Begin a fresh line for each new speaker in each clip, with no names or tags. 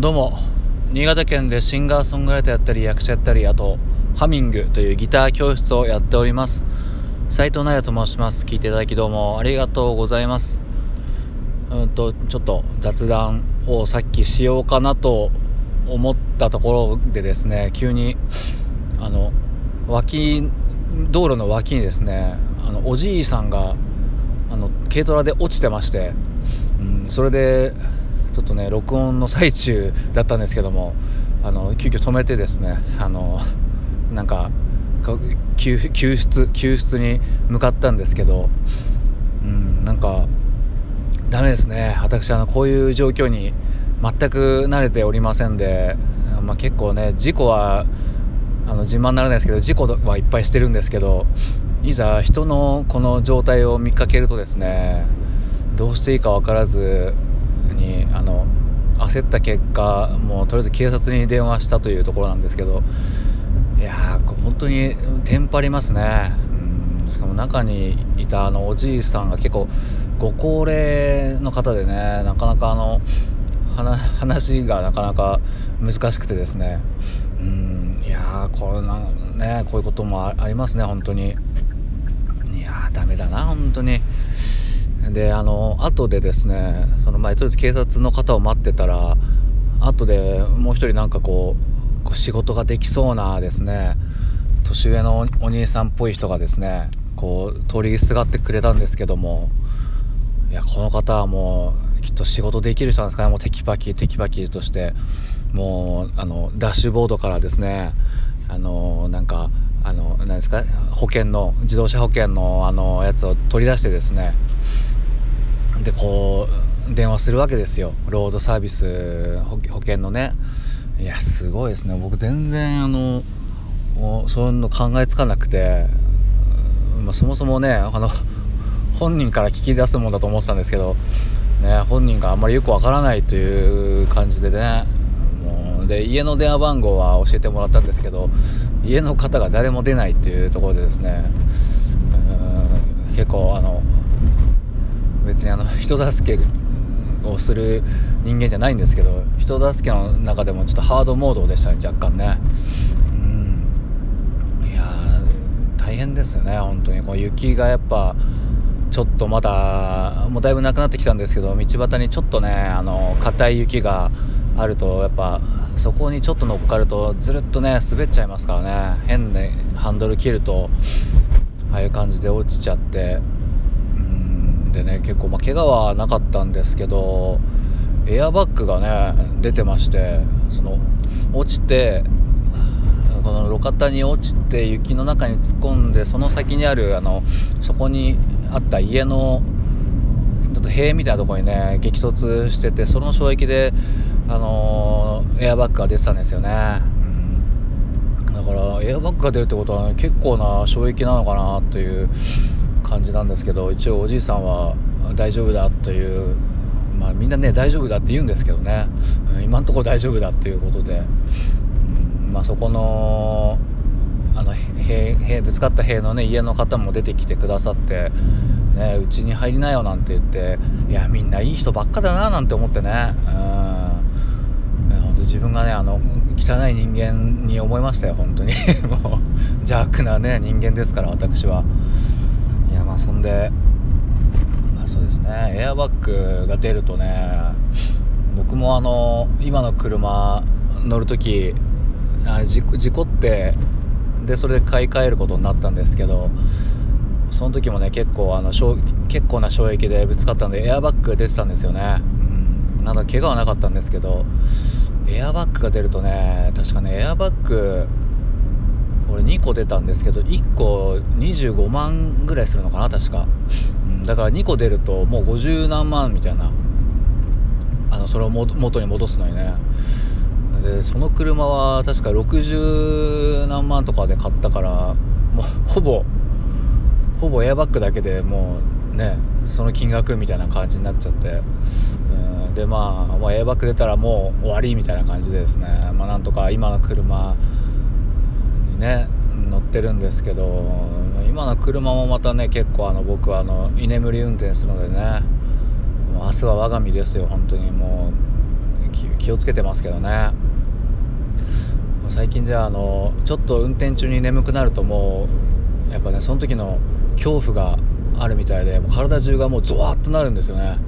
どうも。新潟県でシンガーソングライターやったり役者やったりあとハミングというギター教室をやっております。斉藤奈也と申します。聞いていただきどうも。ありがとうございます。うんとちょっと雑談をさっきしようかなと思ったところでですね急にあの脇道路の脇にですねあのおじいさんがあの軽トラで落ちてまして、うん、それでちょっとね録音の最中だったんですけどもあの急遽止めてですねあのなんか救出救出に向かったんですけど、うん、なんかダメですね。私あのこういう状況に全く慣れておりませんで、まあ、結構ね事故はあの自慢にならないですけど事故はいっぱいしてるんですけどいざ人のこの状態を見かけるとですねどうしていいか分からずにあの焦った結果もうとりあえず警察に電話したというところなんですけどいやー本当にテンパりますね、うん、しかも中にいたあのおじいさんが結構ご高齢の方でねなかなかあの話がなかなか難しくてですね。うんいやこれなねこういうこともありますね本当に。いやーダメだな本当に。であの後でですねその前とりあえず警察の方を待ってたら後でもう一人なんかこう仕事ができそうなですね年上のお兄さんっぽい人がですねこう通りすがってくれたんですけどもいやこの方はもうきっと仕事できる人なんですかねもうテキパキテキパキとしてもうあのダッシュボードからですねあのなんかあの何ですか保険の自動車保険のあのやつを取り出してですねこう電話するわけですよ。ロードサービス保険のね。いやすごいですね。僕全然あのそういうの考えつかなくて、まあ、そもそもねあの本人から聞き出すもんだと思ってたんですけど、ね、本人があんまりよくわからないという感じでね。もうで家の電話番号は教えてもらったんですけど家の方が誰も出ないっていうところでですね。結構あの別にあの人助けをする人間じゃないんですけど人助けの中でもちょっとハードモードでしたね若干ね。うん。いや大変ですよね本当に。こう雪がやっぱちょっとまだもうだいぶなくなってきたんですけど道端にちょっとねあの硬い雪があるとやっぱそこにちょっと乗っかるとずるっとね滑っちゃいますからね。変でハンドル切るとああいう感じで落ちちゃって。でね結構まあ怪我はなかったんですけどエアバッグがね出てましてその落ちてこの路肩に落ちて雪の中に突っ込んでその先にあるあのそこにあった家のちょっと塀みたいなところにね激突しててその衝撃であのー、エアバッグが出てたんですよね、うん、だからエアバッグが出るってことは、ね、結構な衝撃なのかなという感じなんですけど一応おじいさんは大丈夫だというまあみんなね大丈夫だって言うんですけどね、うん、今んところ大丈夫だっていうことで、うん、まあそこのあの塀ぶつかった塀のね家の方も出てきてくださってねうちに入りなよなんて言っていやみんないい人ばっかだななんて思ってね。うん。自分がねあの汚い人間に思いましたよ本当に。もう邪悪なね人間ですから私は。まあそんで。まあそうですね。エアバッグが出るとね僕もあの今の車乗る時あ事故ってでそれで買い替えることになったんですけどその時もね結構あの結構な衝撃でぶつかったんでエアバッグが出てたんですよね、うん、なんだ怪我はなかったんですけどエアバッグが出るとね確かねエアバッグ俺2個出たんですけど1個25万ぐらいするのかな確か、うん、だから2個出るともう50何万みたいな。あのそれを元に戻すのにね。でその車は確か60何万とかで買ったからもうほぼほぼエアバッグだけでもうねその金額みたいな感じになっちゃって、うん、でまあ、まあ、エアバッグ出たらもう終わりみたいな感じでですね。まあなんとか今の車ね乗ってるんですけど今の車もまたね結構あの僕はあの居眠り運転するのでね明日は我が身ですよ本当に。もう気をつけてますけどね。最近じゃあのちょっと運転中に眠くなるともうやっぱねその時の恐怖があるみたいでもう体中がもうゾワッとなるんですよね、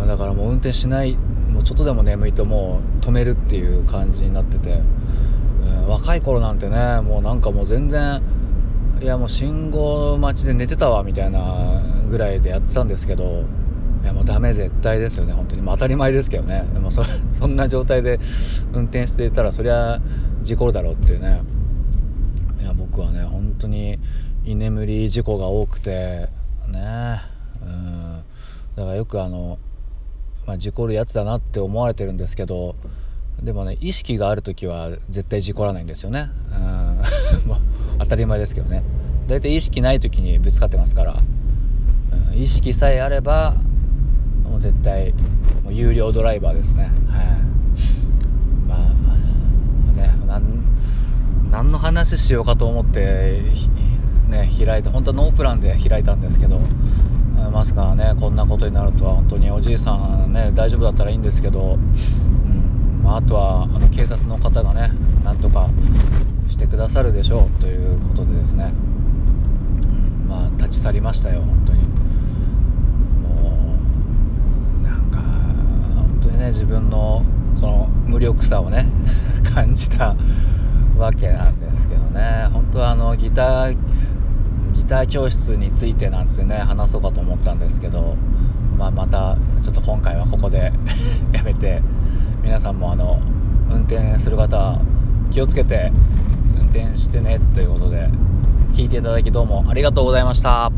うん、だからもう運転しないもうちょっとでも眠いともう止めるっていう感じになってて、若い頃なんてねもうなんかもう全然いやもう信号待ちで寝てたわみたいなぐらいでやってたんですけどいやもうダメ絶対ですよね本当に、まあ、当たり前ですけどね。でもそ そんな状態で運転していたらそりゃ事故るだろうっていうね。いや僕はね本当に居眠り事故が多くてねうん。だからよくあの、まあ、事故るやつだなって思われてるんですけどでもね意識がある時は絶対事故らないんですよね。うん。もう当たり前ですけどね。大体意識ない時にぶつかってますから、うん、意識さえあればもう絶対もう有料ドライバーですね。はい。まあね何の話しようかと思ってね開いて本当はノープランで開いたんですけどまさかねこんなことになるとは本当におじいさんね大丈夫だったらいいんですけど、まあ、あとはあの警察の方がねなんとかしてくださるでしょうということでですね、まあ立ち去りましたよ本当に。もうなんか本当にね自分のこの無力さをね 感じたわけなんですけどね。本当はあのギターギター教室についてなんてね話そうかと思ったんですけど、まあ、またちょっと今回はここで やめて皆さんもあの運転する方気をつけて運転してねということで聞いていただきどうもありがとうございました。